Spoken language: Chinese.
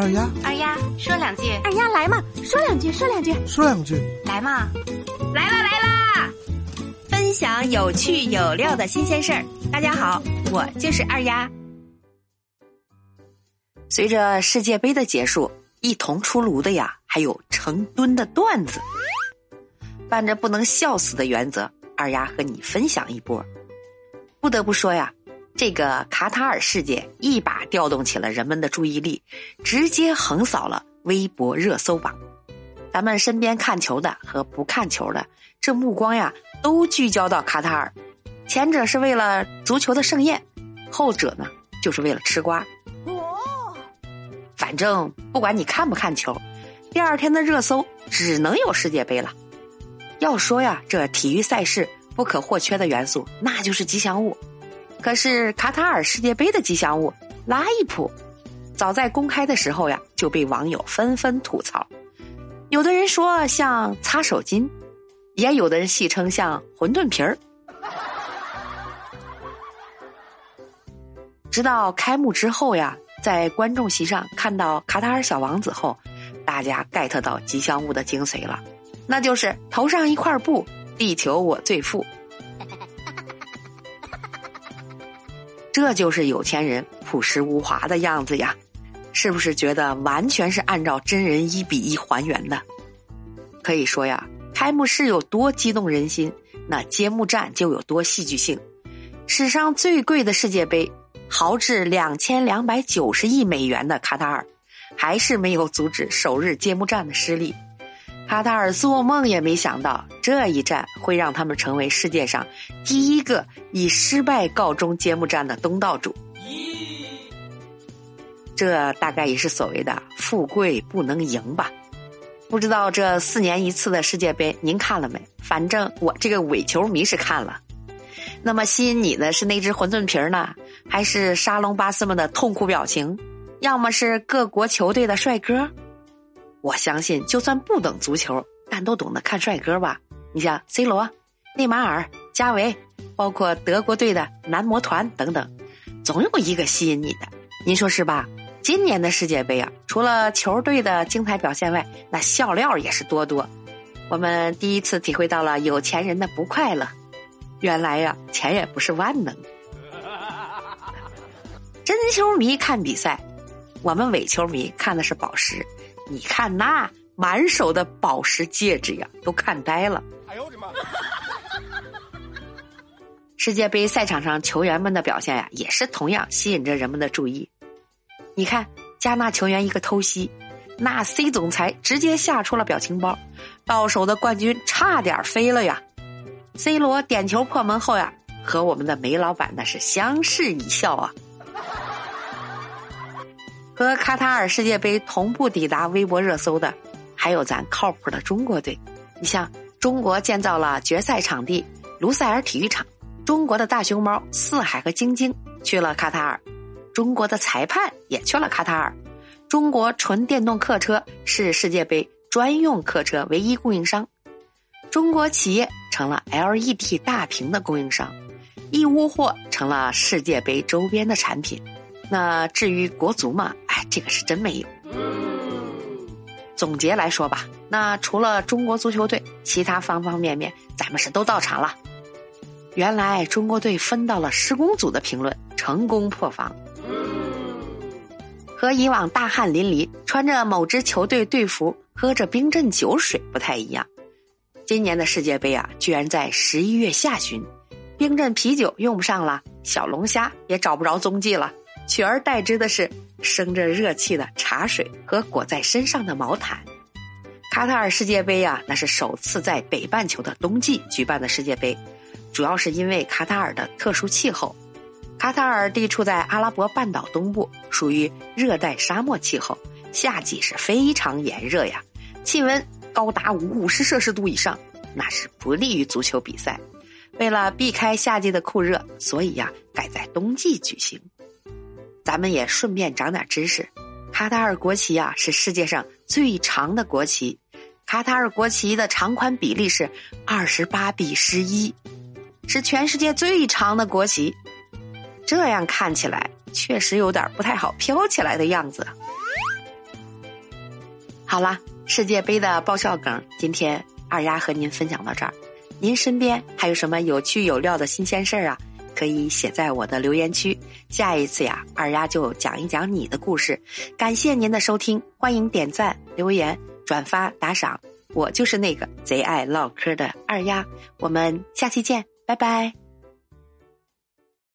二丫，二丫说两句，二丫来嘛，说两句，说两句，说两句，来嘛，来啦来啦！分享有趣有料的新鲜事儿。大家好，我就是二丫。随着世界杯的结束，一同出炉的呀，还有成吨的段子。伴着不能笑死的原则，二丫和你分享一波。不得不说呀。这个卡塔尔事件一把调动起了人们的注意力，直接横扫了微博热搜榜。咱们身边看球的和不看球的，这目光呀都聚焦到卡塔尔。前者是为了足球的盛宴，后者呢就是为了吃瓜。哦，反正不管你看不看球，第二天的热搜只能有世界杯了。要说呀，这体育赛事不可或缺的元素，那就是吉祥物。可是卡塔尔世界杯的吉祥物拉伊普，早在公开的时候呀就被网友纷纷吐槽。有的人说像擦手巾，也有的人戏称像馄饨皮儿。直到开幕之后呀，在观众席上看到卡塔尔小王子后，大家 get 到吉祥物的精髓了，那就是头上一块布，地球我最富。这就是有钱人朴实无华的样子呀，是不是觉得完全是按照真人一比一还原的？可以说呀，开幕式有多激动人心，那揭幕战就有多戏剧性。史上最贵的世界杯，豪掷两千两百九十亿美元的卡塔尔，还是没有阻止首日揭幕战的失利。卡塔尔做梦也没想到，这一战会让他们成为世界上第一个以失败告终揭幕战的东道主。这大概也是所谓的“富贵不能赢”吧？不知道这四年一次的世界杯您看了没？反正我这个伪球迷是看了。那么吸引你的是那只馄饨皮儿呢，还是沙龙巴斯们的痛苦表情？要么是各国球队的帅哥？我相信，就算不懂足球，但都懂得看帅哥吧？你像 C 罗、内马尔、加维，包括德国队的男模团等等，总有一个吸引你的。您说是吧？今年的世界杯啊，除了球队的精彩表现外，那笑料也是多多。我们第一次体会到了有钱人的不快乐。原来呀，钱也不是万能。真球迷看比赛，我们伪球迷看的是宝石。你看那满手的宝石戒指呀，都看呆了。哎呦我的妈！世界杯赛场上球员们的表现呀，也是同样吸引着人们的注意。你看加纳球员一个偷袭，那 C 总裁直接吓出了表情包，到手的冠军差点飞了呀。C 罗点球破门后呀，和我们的梅老板那是相视一笑啊。和卡塔尔世界杯同步抵达微博热搜的，还有咱靠谱的中国队。你像中国建造了决赛场地卢塞尔体育场，中国的大熊猫四海和晶晶去了卡塔尔，中国的裁判也去了卡塔尔，中国纯电动客车是世界杯专用客车唯一供应商，中国企业成了 LED 大屏的供应商，义乌货成了世界杯周边的产品。那至于国足嘛，这个是真没有。总结来说吧，那除了中国足球队，其他方方面面咱们是都到场了。原来中国队分到了施工组的评论，成功破防。和以往大汗淋漓，穿着某支球队队服，喝着冰镇酒水不太一样。今年的世界杯啊，居然在十一月下旬，冰镇啤酒用不上了，小龙虾也找不着踪迹了。取而代之的是生着热气的茶水和裹在身上的毛毯。卡塔尔世界杯呀，那是首次在北半球的冬季举办的世界杯，主要是因为卡塔尔的特殊气候。卡塔尔地处在阿拉伯半岛东部，属于热带沙漠气候，夏季是非常炎热呀，气温高达五十摄氏度以上，那是不利于足球比赛。为了避开夏季的酷热，所以呀，改在冬季举行。咱们也顺便长点知识，卡塔尔国旗啊是世界上最长的国旗，卡塔尔国旗的长宽比例是二十八比十一，是全世界最长的国旗。这样看起来确实有点不太好飘起来的样子。好了，世界杯的爆笑梗，今天二丫和您分享到这儿。您身边还有什么有趣有料的新鲜事儿啊？可以写在我的留言区。下一次呀，二丫就讲一讲你的故事。感谢您的收听，欢迎点赞、留言、转发、打赏。我就是那个贼爱唠嗑的二丫，我们下期见，拜拜。